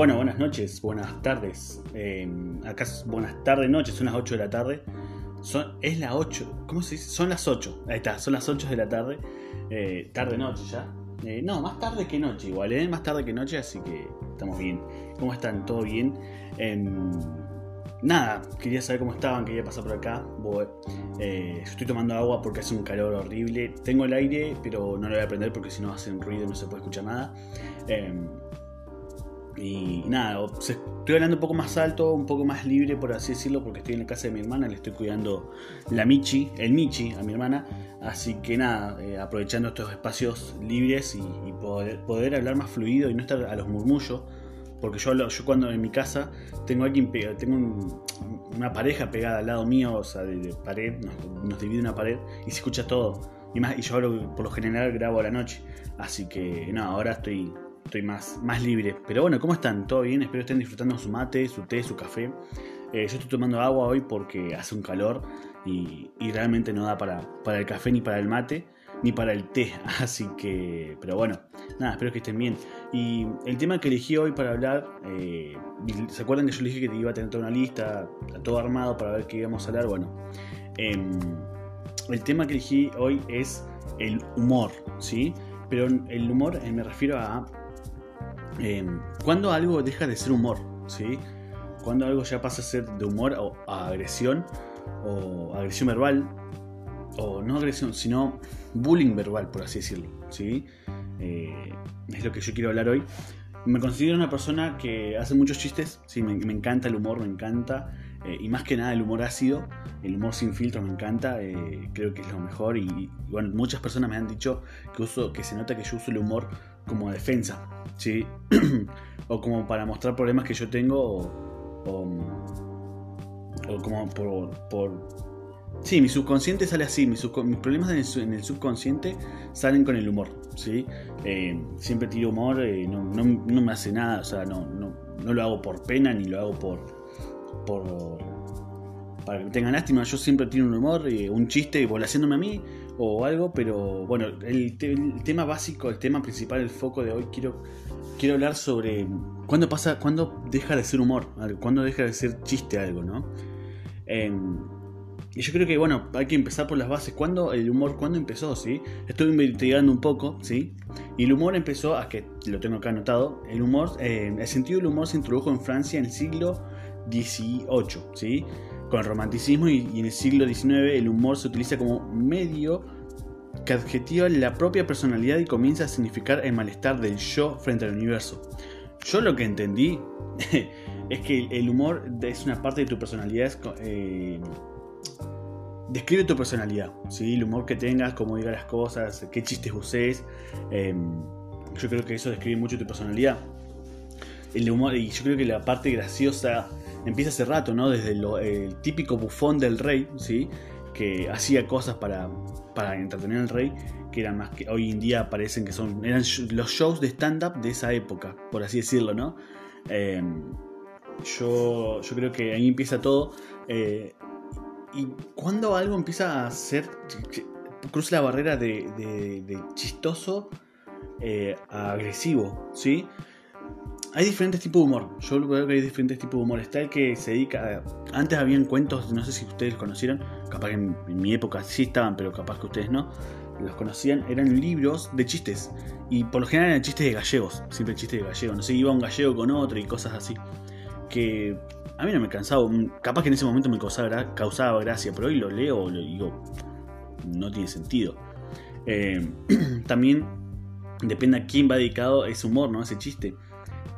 Bueno, buenas noches, buenas tardes. Eh, acá es buenas tardes, noches, son las 8 de la tarde. Es las 8, ¿cómo se dice? Son las 8, ahí está, son las 8 de la tarde. Eh, tarde noche ya. Eh, no, más tarde que noche igual, ¿eh? Más tarde que noche, así que estamos bien. ¿Cómo están? ¿Todo bien? Em, nada, quería saber cómo estaban, quería pasar por acá. Eh, estoy tomando agua porque hace un calor horrible. Tengo el aire, pero no lo voy a prender porque si no hace un ruido y no se puede escuchar nada. Y nada, estoy hablando un poco más alto, un poco más libre, por así decirlo, porque estoy en la casa de mi hermana, le estoy cuidando la Michi, el Michi a mi hermana. Así que nada, eh, aprovechando estos espacios libres y, poder, hablar más fluido y no estar a los murmullos. Porque yo, yo cuando en mi casa tengo alguien tengo una pareja pegada al lado mío, o sea, de, pared, nos, divide una pared y se escucha todo. Y, más, y yo por lo general grabo a la noche. Así que nada, ahora estoy estoy más, más libre. Pero bueno, ¿cómo están? ¿Todo bien? Espero estén disfrutando su mate, su té, su café. Eh, yo estoy tomando agua hoy porque hace un calor y, realmente no da para, para, el café ni para el mate ni para el té. Así que, pero bueno, nada, espero que estén bien. Y el tema que elegí hoy para hablar, eh, ¿se acuerdan que yo le dije que iba a tener toda una lista, todo armado para ver qué íbamos a hablar? Bueno, em, el tema que elegí hoy es el humor, ¿sí? Pero el humor eh, me refiero a Em, cuando algo deja de ser humor, ¿sí? Cuando algo ya pasa a ser de humor o a agresión, o agresión verbal, o no agresión, sino bullying verbal, por así decirlo, ¿sí? Eh, es lo que yo quiero hablar hoy. Me considero una persona que hace muchos chistes, sí, me, encanta el humor, me encanta, eh, y más que nada el humor ácido, el humor sin filtro me encanta, eh, creo que es lo mejor, y, bueno, muchas personas me han dicho que, uso, que se nota que yo uso el humor como defensa, ¿sí? o como para mostrar problemas que yo tengo o, como por, por, Sí, mi subconsciente sale así, mis, problemas en el, subconsciente salen con el humor, ¿sí? Eh, siempre tiro humor, eh, no, me hace nada, o sea, no, no, lo hago por pena ni lo hago por... por para que me tengan lástima, yo siempre tiro un humor, eh, un chiste volaciéndome a mí, o algo, pero bueno, el, tema básico, el tema principal, el foco de hoy, quiero, quiero hablar sobre cuándo pasa, cuándo deja de ser humor, cuándo deja de ser chiste algo, ¿no? Em, y yo creo que, bueno, hay que empezar por las bases. ¿Cuándo el humor, cuándo empezó, sí? Estuve investigando un poco, ¿sí? Y el humor empezó, a que lo tengo acá anotado, el humor, eh, el sentido del humor se introdujo en Francia en el siglo XVIII, ¿sí? Con el romanticismo y, en el siglo XIX el humor se utiliza como medio que adjetiva la propia personalidad y comienza a significar el malestar del yo frente al universo. Yo lo que entendí es que el humor es una parte de tu personalidad. Eh, describe tu personalidad, ¿sí? el humor que tengas, cómo digas las cosas, qué chistes uses. Em, yo creo que eso describe mucho tu personalidad. El humor, y yo creo que la parte graciosa empieza hace rato, ¿no? Desde el típico bufón del rey, ¿sí? Que hacía cosas para, para entretener al rey, que eran más que hoy en día parecen que son, eran los shows de stand-up de esa época, por así decirlo, ¿no? Em, yo, yo creo que ahí empieza todo. Eh, y cuando algo empieza a ser, cruza la barrera de, chistoso eh, a agresivo, ¿sí? Hay diferentes tipos de humor. Yo veo que hay diferentes tipos de humor. Está el que se dedica. Antes habían cuentos, no sé si ustedes conocieron. Capaz que en, mi época sí estaban, pero capaz que ustedes no. Los conocían. Eran libros de chistes. Y por lo general eran chistes de gallegos. Siempre chistes de gallegos. No sé, iba un gallego con otro y cosas así. Que a mí no me cansaba. Capaz que en ese momento me causaba, causaba gracia. Pero hoy lo leo y digo. No tiene sentido. Eh, también depende a quién va dedicado ese humor, ¿no? Ese chiste.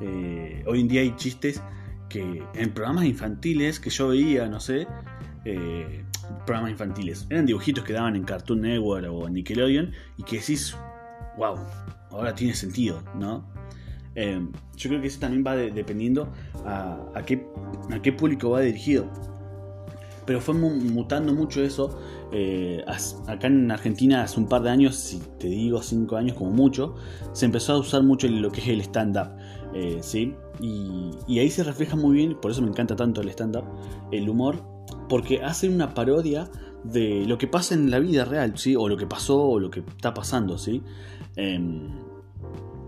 Eh, hoy en día hay chistes que en programas infantiles que yo veía, no sé, eh, programas infantiles, eran dibujitos que daban en Cartoon Network o Nickelodeon y que decís, wow, ahora tiene sentido, ¿no? Eh, yo creo que eso también va dependiendo a, qué, a qué público va dirigido. Pero fue mutando mucho eso. acá en Argentina hace un par de años, si te digo cinco años como mucho, se empezó a usar mucho lo que es el stand-up. Eh, ¿sí? Y, ahí se refleja muy bien, por eso me encanta tanto el stand-up, el humor, porque hace una parodia de lo que pasa en la vida real, ¿sí? O lo que pasó o lo que está pasando, ¿sí? Em,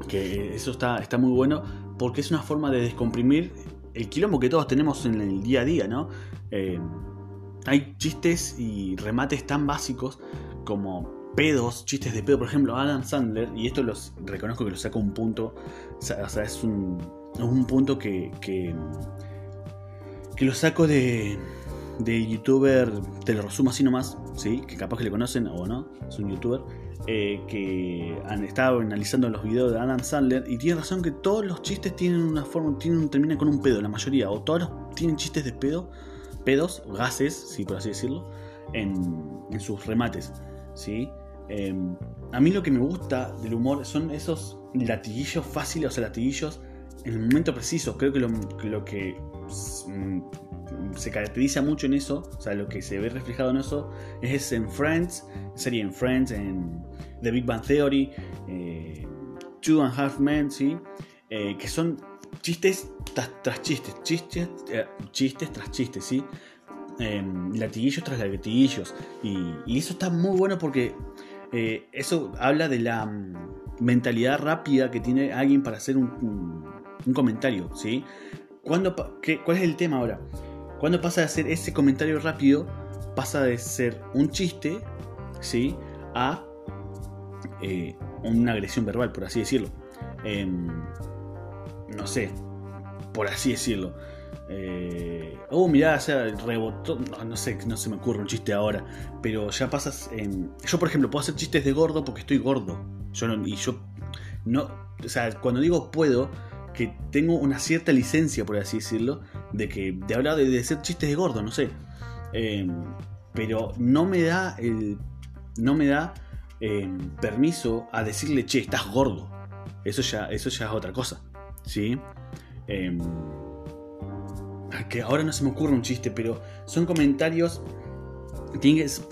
que eso está, está muy bueno porque es una forma de descomprimir el quilombo que todos tenemos en el día a día, ¿no? Eh, hay chistes y remates tan básicos como pedos, chistes de pedo, por ejemplo, Adam Sandler, y esto los reconozco que lo saco un punto, o sea, es un, un punto que, que, lo saco de, de youtuber, te lo resumo así nomás, ¿sí? que capaz que le conocen o no, es un youtuber, eh, que han estado analizando los videos de Adam Sandler y tiene razón que todos los chistes tienen una forma, tienen, terminan con un pedo, la mayoría, o todos tienen chistes de pedo, pedos, gases, sí, por así decirlo, en, en sus remates, ¿sí? Em, a mí lo que me gusta del humor son esos latiguillos fáciles, o sea, latiguillos en el momento preciso. Creo que lo, que mm, se caracteriza mucho en eso, o sea, lo que se ve reflejado en eso es en Friends, sería en Friends, en The Big Bang Theory, eh, Two and a Half Men, ¿sí? Eh, que son chistes tras, chistes, chistes, eh, chistes tras chistes, ¿sí? Em, latiguillos tras latiguillos. Y, eso está muy bueno porque eso habla de la mm, mentalidad rápida que tiene alguien para hacer un, comentario, ¿sí? ¿Cuándo, qué, ¿Cuál es el tema ahora? Cuando pasa de hacer ese comentario rápido, pasa de ser un chiste, ¿sí? A eh, una agresión verbal, por así decirlo. No sé, por así decirlo. Eh, oh, mirá, o sea, rebotó. No, sé, no se me ocurre un chiste ahora. Pero ya pasas. Yo, por ejemplo, puedo hacer chistes de gordo porque estoy gordo. Yo no, y yo. No. O sea, cuando digo puedo, que tengo una cierta licencia, por así decirlo, de que de hablar de, hacer chistes de gordo, no sé. Em, pero no me da el. No me da em, permiso a decirle, che, estás gordo. Eso ya, eso ya es otra cosa. ¿Sí? Em, que ahora no se me ocurre un chiste, pero son comentarios.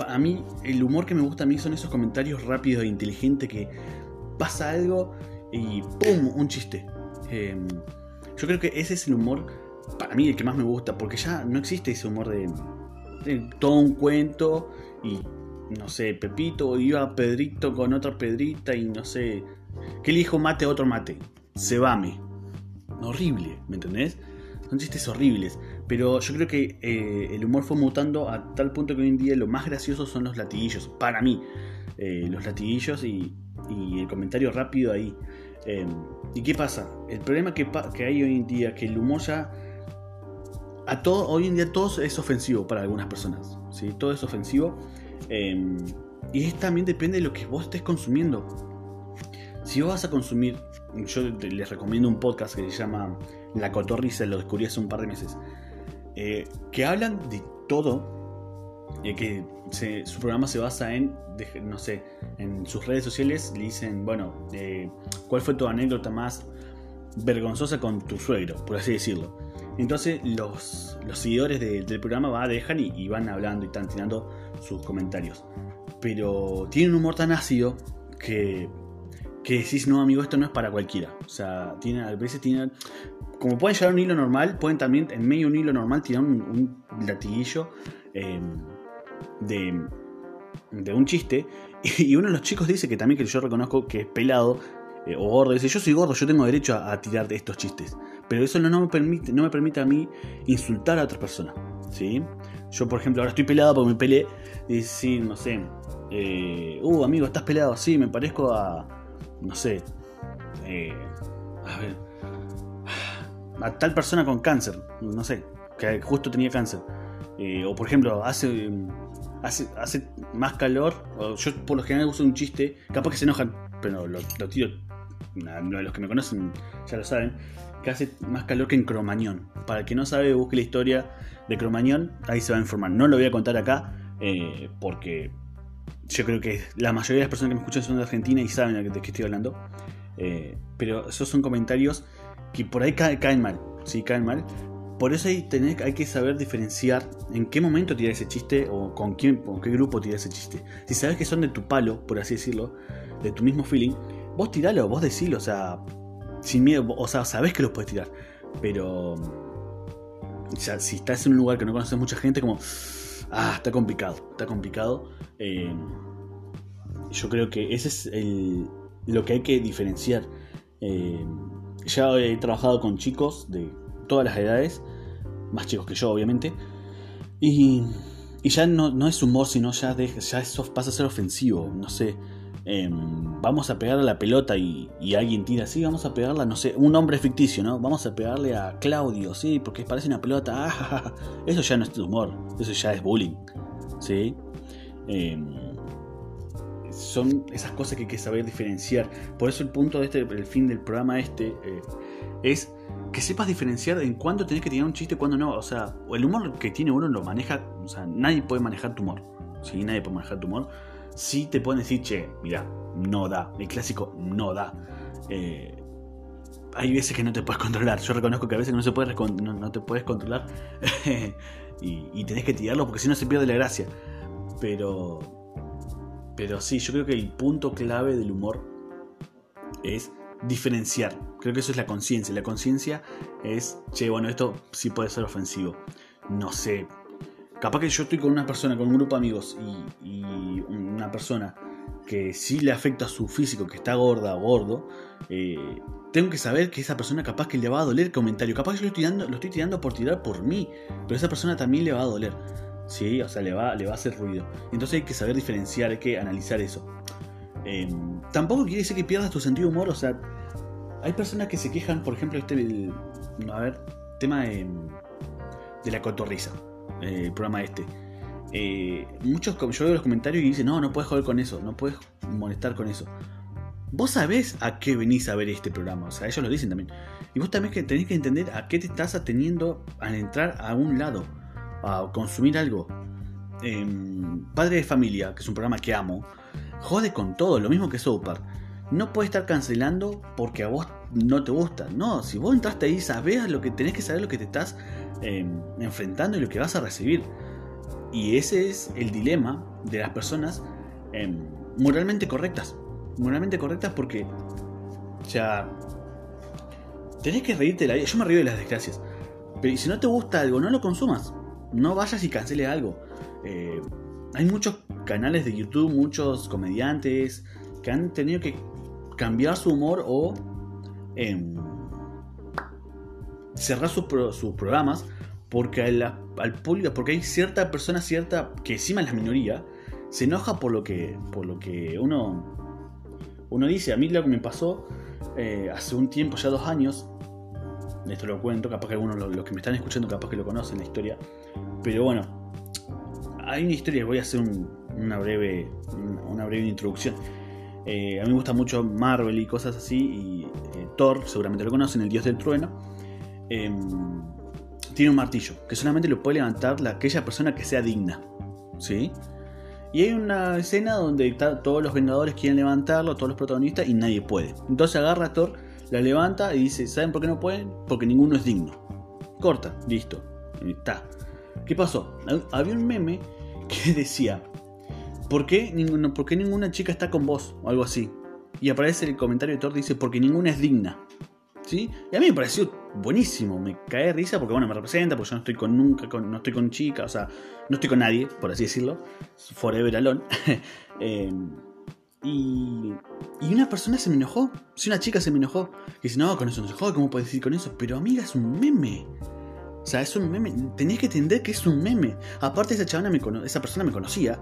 a mí, el humor que me gusta a mí son esos comentarios rápidos e inteligentes que pasa algo y ¡pum! un chiste. Em, yo creo que ese es el humor, para mí, el que más me gusta, porque ya no existe ese humor de, todo un cuento y, no sé, Pepito iba Pedrito con otra Pedrita y no sé, que el hijo mate a otro mate, se vame. Horrible, ¿me entendés? Son chistes horribles. Pero yo creo que eh, el humor fue mutando a tal punto que hoy en día lo más gracioso son los latiguillos. Para mí, eh, los latiguillos y, el comentario rápido ahí. Em, ¿Y qué pasa? El problema que, hay hoy en día que el humor ya. A todo, hoy en día todo es ofensivo para algunas personas. ¿sí? Todo es ofensivo. Em, y también depende de lo que vos estés consumiendo. Si vos vas a consumir, yo les recomiendo un podcast que se llama La Cotorriza, lo descubrí hace un par de meses, eh, que hablan de todo que su programa se basa en, no sé, en sus redes sociales le dicen, bueno, eh, ¿cuál fue tu anécdota más vergonzosa con tu suegro, por así decirlo? Entonces los, los seguidores del programa va, dejan y, y, van hablando y están tirando sus comentarios. Pero tiene un humor tan ácido que, que decís, no amigo, esto no es para cualquiera. O sea, tiene, a veces tienen... Como pueden llevar un hilo normal, pueden también en medio de un hilo normal tirar un, latiguillo. Eh, de, de un chiste y uno de los chicos dice que también que yo reconozco que es pelado eh, o gordo, dice yo soy gordo, yo tengo derecho a, tirar de estos chistes, pero eso no, me permite, no me permite a mí insultar a otra persona, ¿sí? Yo por ejemplo ahora estoy pelado porque me peleé y no sé, eh, uh amigo, estás pelado, sí, me parezco a, no sé, eh, a ver, a tal persona con cáncer, no sé, que justo tenía cáncer. o por ejemplo, hace hace, más calor. yo por lo general uso un chiste, capaz que se enojan, pero lo, lo tiro. los que me conocen ya lo saben. Que hace más calor que en Cromañón. Para el que no sabe, busque la historia de Cromañón, ahí se va a informar. No lo voy a contar acá, eh, porque yo creo que la mayoría de las personas que me escuchan son de Argentina y saben de qué estoy hablando. Eh, pero esos son comentarios que por ahí caen, mal. Sí, caen mal. Por eso hay, hay que saber diferenciar en qué momento tirar ese chiste o con quién, con qué grupo tirar ese chiste. Si sabes que son de tu palo, por así decirlo, de tu mismo feeling, vos tiralo, vos decilo, o sea, sin miedo, o sea, sabés que los puedes tirar. Pero, o sea, si estás en un lugar que no conoces mucha gente, como, ah, está complicado, está complicado. Eh, yo creo que ese es el, lo que hay que diferenciar. Eh, ya he trabajado con chicos de todas las edades, más chicos que yo obviamente, y, y ya no, no, es humor, sino ya, ya eso pasa a ser ofensivo, no sé. Em, vamos a pegarle la pelota y, alguien tira así, vamos a pegarla, no sé, un hombre ficticio, ¿no? Vamos a pegarle a Claudio, sí, porque parece una pelota, ah, eso ya no es humor, eso ya es bullying, ¿sí? Eh, son esas cosas que hay que saber diferenciar. Por eso el punto de este, el fin del programa este, eh, es que sepas diferenciar en cuándo tenés que tirar un chiste y cuándo no. O sea, el humor que tiene uno lo maneja, o sea, nadie puede manejar tu humor. ¿sí? Nadie puede manejar tu humor. Sí te pueden decir, che, mira, no da. El clásico no da. Eh, hay veces que no te puedes controlar. Yo reconozco que a veces no, se puede, no, te puedes controlar y, y tenés que tirarlo porque si no se pierde la gracia. Pero pero sí, yo creo que el punto clave del humor es diferenciar. Creo que eso es la conciencia. La conciencia es, che, bueno, esto sí puede ser ofensivo. No sé. Capaz que yo estoy con una persona, con un grupo de amigos y, una persona que sí le afecta a su físico, que está gorda o gordo, eh, tengo que saber que esa persona capaz que le va a doler comentario. Capaz que yo lo estoy, lo estoy tirando por tirar por mí, pero esa persona también le va a doler. ¿sí? O sea, le va, le va a hacer ruido. Entonces hay que saber diferenciar, hay que analizar eso. Em, tampoco quiere decir que pierdas tu sentido de humor, o sea, hay personas que se quejan, por ejemplo, este, el, a ver, tema de, de la cotorriza, eh, el programa este. Eh, muchos, yo veo los comentarios y dicen, no, no puedes joder con eso, no puedes molestar con eso. Vos sabés a qué venís a ver este programa, o sea, ellos lo dicen también. Y vos también que tenés que entender a qué te estás ateniendo al entrar a un lado a consumir algo. Em, Padre de Familia, que es un programa que amo, jode con todo, lo mismo que Super. No puede estar cancelando porque a vos no te gusta. No, si vos entraste ahí, sabés lo que tenés que saber lo que te estás em, enfrentando y lo que vas a recibir. Y ese es el dilema de las personas em, moralmente correctas. Moralmente correctas porque, o sea, tenés que reírte de la. Yo me río de las desgracias. Pero si no te gusta algo, no lo consumas no vayas y cancele algo. Eh, hay muchos canales de YouTube, muchos comediantes que han tenido que cambiar su humor o em, cerrar sus, programas porque al público, porque hay cierta persona, cierta que encima es la minoría, se enoja por lo que, por lo que uno, uno dice. A mí lo que me pasó eh, hace un tiempo, ya dos años, esto lo cuento, capaz que algunos los, que me están escuchando capaz que lo conocen la historia. Pero bueno, hay una historia, voy a hacer una, breve, una breve introducción. Eh, a mí me gusta mucho Marvel y cosas así, y eh, Thor, seguramente lo conocen, el dios del trueno. Tiene un martillo que solamente lo puede levantar aquella persona que sea digna. ¿Sí? Y hay una escena donde todos los Vengadores quieren levantarlo, todos los protagonistas, y nadie puede. Entonces agarra a Thor la levanta y dice, ¿saben por qué no pueden? Porque ninguno es digno. Corta, listo. Está. ¿Qué pasó? Había un meme que decía, ¿por qué, ¿por qué ninguna chica está con vos? O algo así. Y aparece el comentario de Thor dice, porque ninguna es digna. ¿Sí? Y a mí me pareció buenísimo, me cae de risa porque bueno, me representa, porque yo no estoy con nunca, no estoy con chica, o sea, no estoy con nadie, por así decirlo, forever alone. eh, y, y una persona se me enojó. Si una chica se me enojó. Que dice, no, con eso no se jode, ¿cómo puedes decir con eso? Pero amiga, es un meme. O sea, es un meme. Tenías que entender que es un meme. Aparte, esa me esa persona me conocía.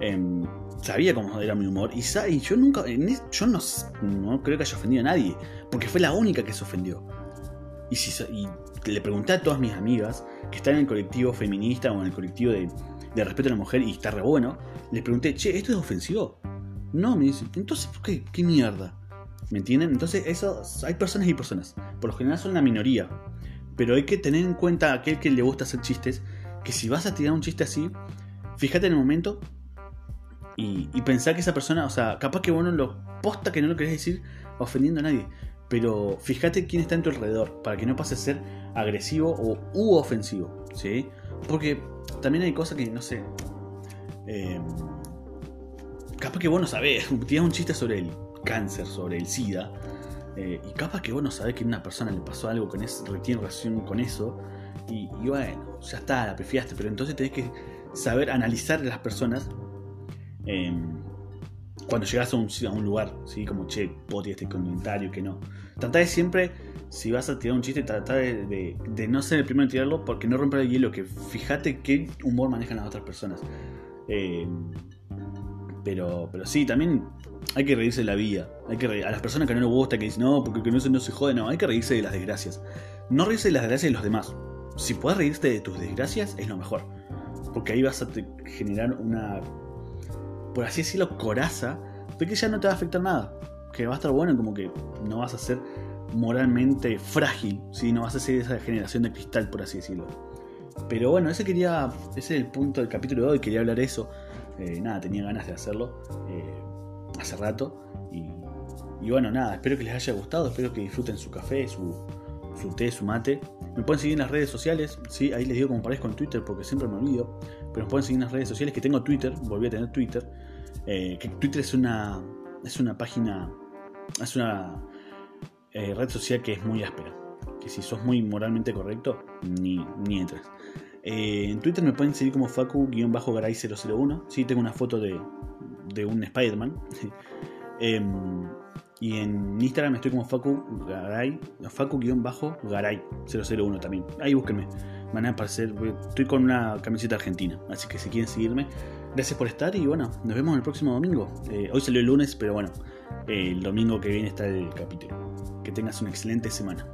Em, sabía cómo era mi humor. Y, yo nunca. yo no, creo que haya ofendido a nadie. Porque fue la única que se ofendió. Y, si, y le pregunté a todas mis amigas que están en el colectivo feminista o en el colectivo de, de respeto a la mujer y está re bueno. Les pregunté, che, ¿esto es ofensivo? No, me dicen, entonces, ¿por qué? ¿Qué mierda? ¿Me entienden? Entonces, eso, hay personas y personas. Por lo general son la minoría. Pero hay que tener en cuenta a aquel que le gusta hacer chistes, que si vas a tirar un chiste así, fíjate en el momento y, pensar que esa persona, o sea, capaz que bueno lo posta que no lo querés decir ofendiendo a nadie. Pero fíjate quién está en tu alrededor, para que no pase a ser agresivo o u ofensivo, ¿sí? Porque también hay cosas que, no sé, eh, capaz que vos no sabés, tiras un chiste sobre el cáncer, sobre el SIDA, eh, y capaz que vos no sabés que a una persona le pasó algo eso, tiene relación con eso, y, bueno, ya está, la prefiaste, pero entonces tenés que saber analizar a las personas em, cuando llegas a un, lugar, ¿sí? como che, tienes este comentario, que no. Trata de siempre, si vas a tirar un chiste, trata de, no ser el primero en tirarlo porque no romper el hielo, que fíjate qué humor manejan las otras personas. Eh, pero, pero sí, también hay que reírse de la vida. Hay que a las personas que no les gusta, que dicen, no, porque no se, no se jode, no, hay que reírse de las desgracias. No reírse de las desgracias de los demás. Si puedes reírte de tus desgracias, es lo mejor. Porque ahí vas a generar una, por así decirlo, coraza de que ya no te va a afectar nada. Que va a estar bueno, como que no vas a ser moralmente frágil, ¿sí? no vas a ser esa generación de cristal, por así decirlo. Pero bueno, ese quería, ese es el punto del capítulo de hoy, quería hablar eso. Eh, nada, tenía ganas de hacerlo eh, hace rato. Y, bueno, nada, espero que les haya gustado, espero que disfruten su café, su, su té, su mate. Me pueden seguir en las redes sociales, ¿sí? ahí les digo como parezco en Twitter porque siempre me olvido. Pero me pueden seguir en las redes sociales que tengo Twitter, volví a tener Twitter. Eh, que Twitter es una, es una página, es una red social que es muy áspera. Que si sos muy moralmente correcto, ni, ni entres. Eh, en Twitter me pueden seguir como Facu-Garay001. Sí, tengo una foto de, de un Spider-Man. Em, y en Instagram estoy como Facu Garay, Facu-Garay001 también. Ahí búsquenme. Van a aparecer. Estoy con una camiseta argentina. Así que si quieren seguirme, gracias por estar. Y bueno, nos vemos el próximo domingo. Eh, hoy salió el lunes, pero bueno, el domingo que viene está el capítulo. Que tengas una excelente semana.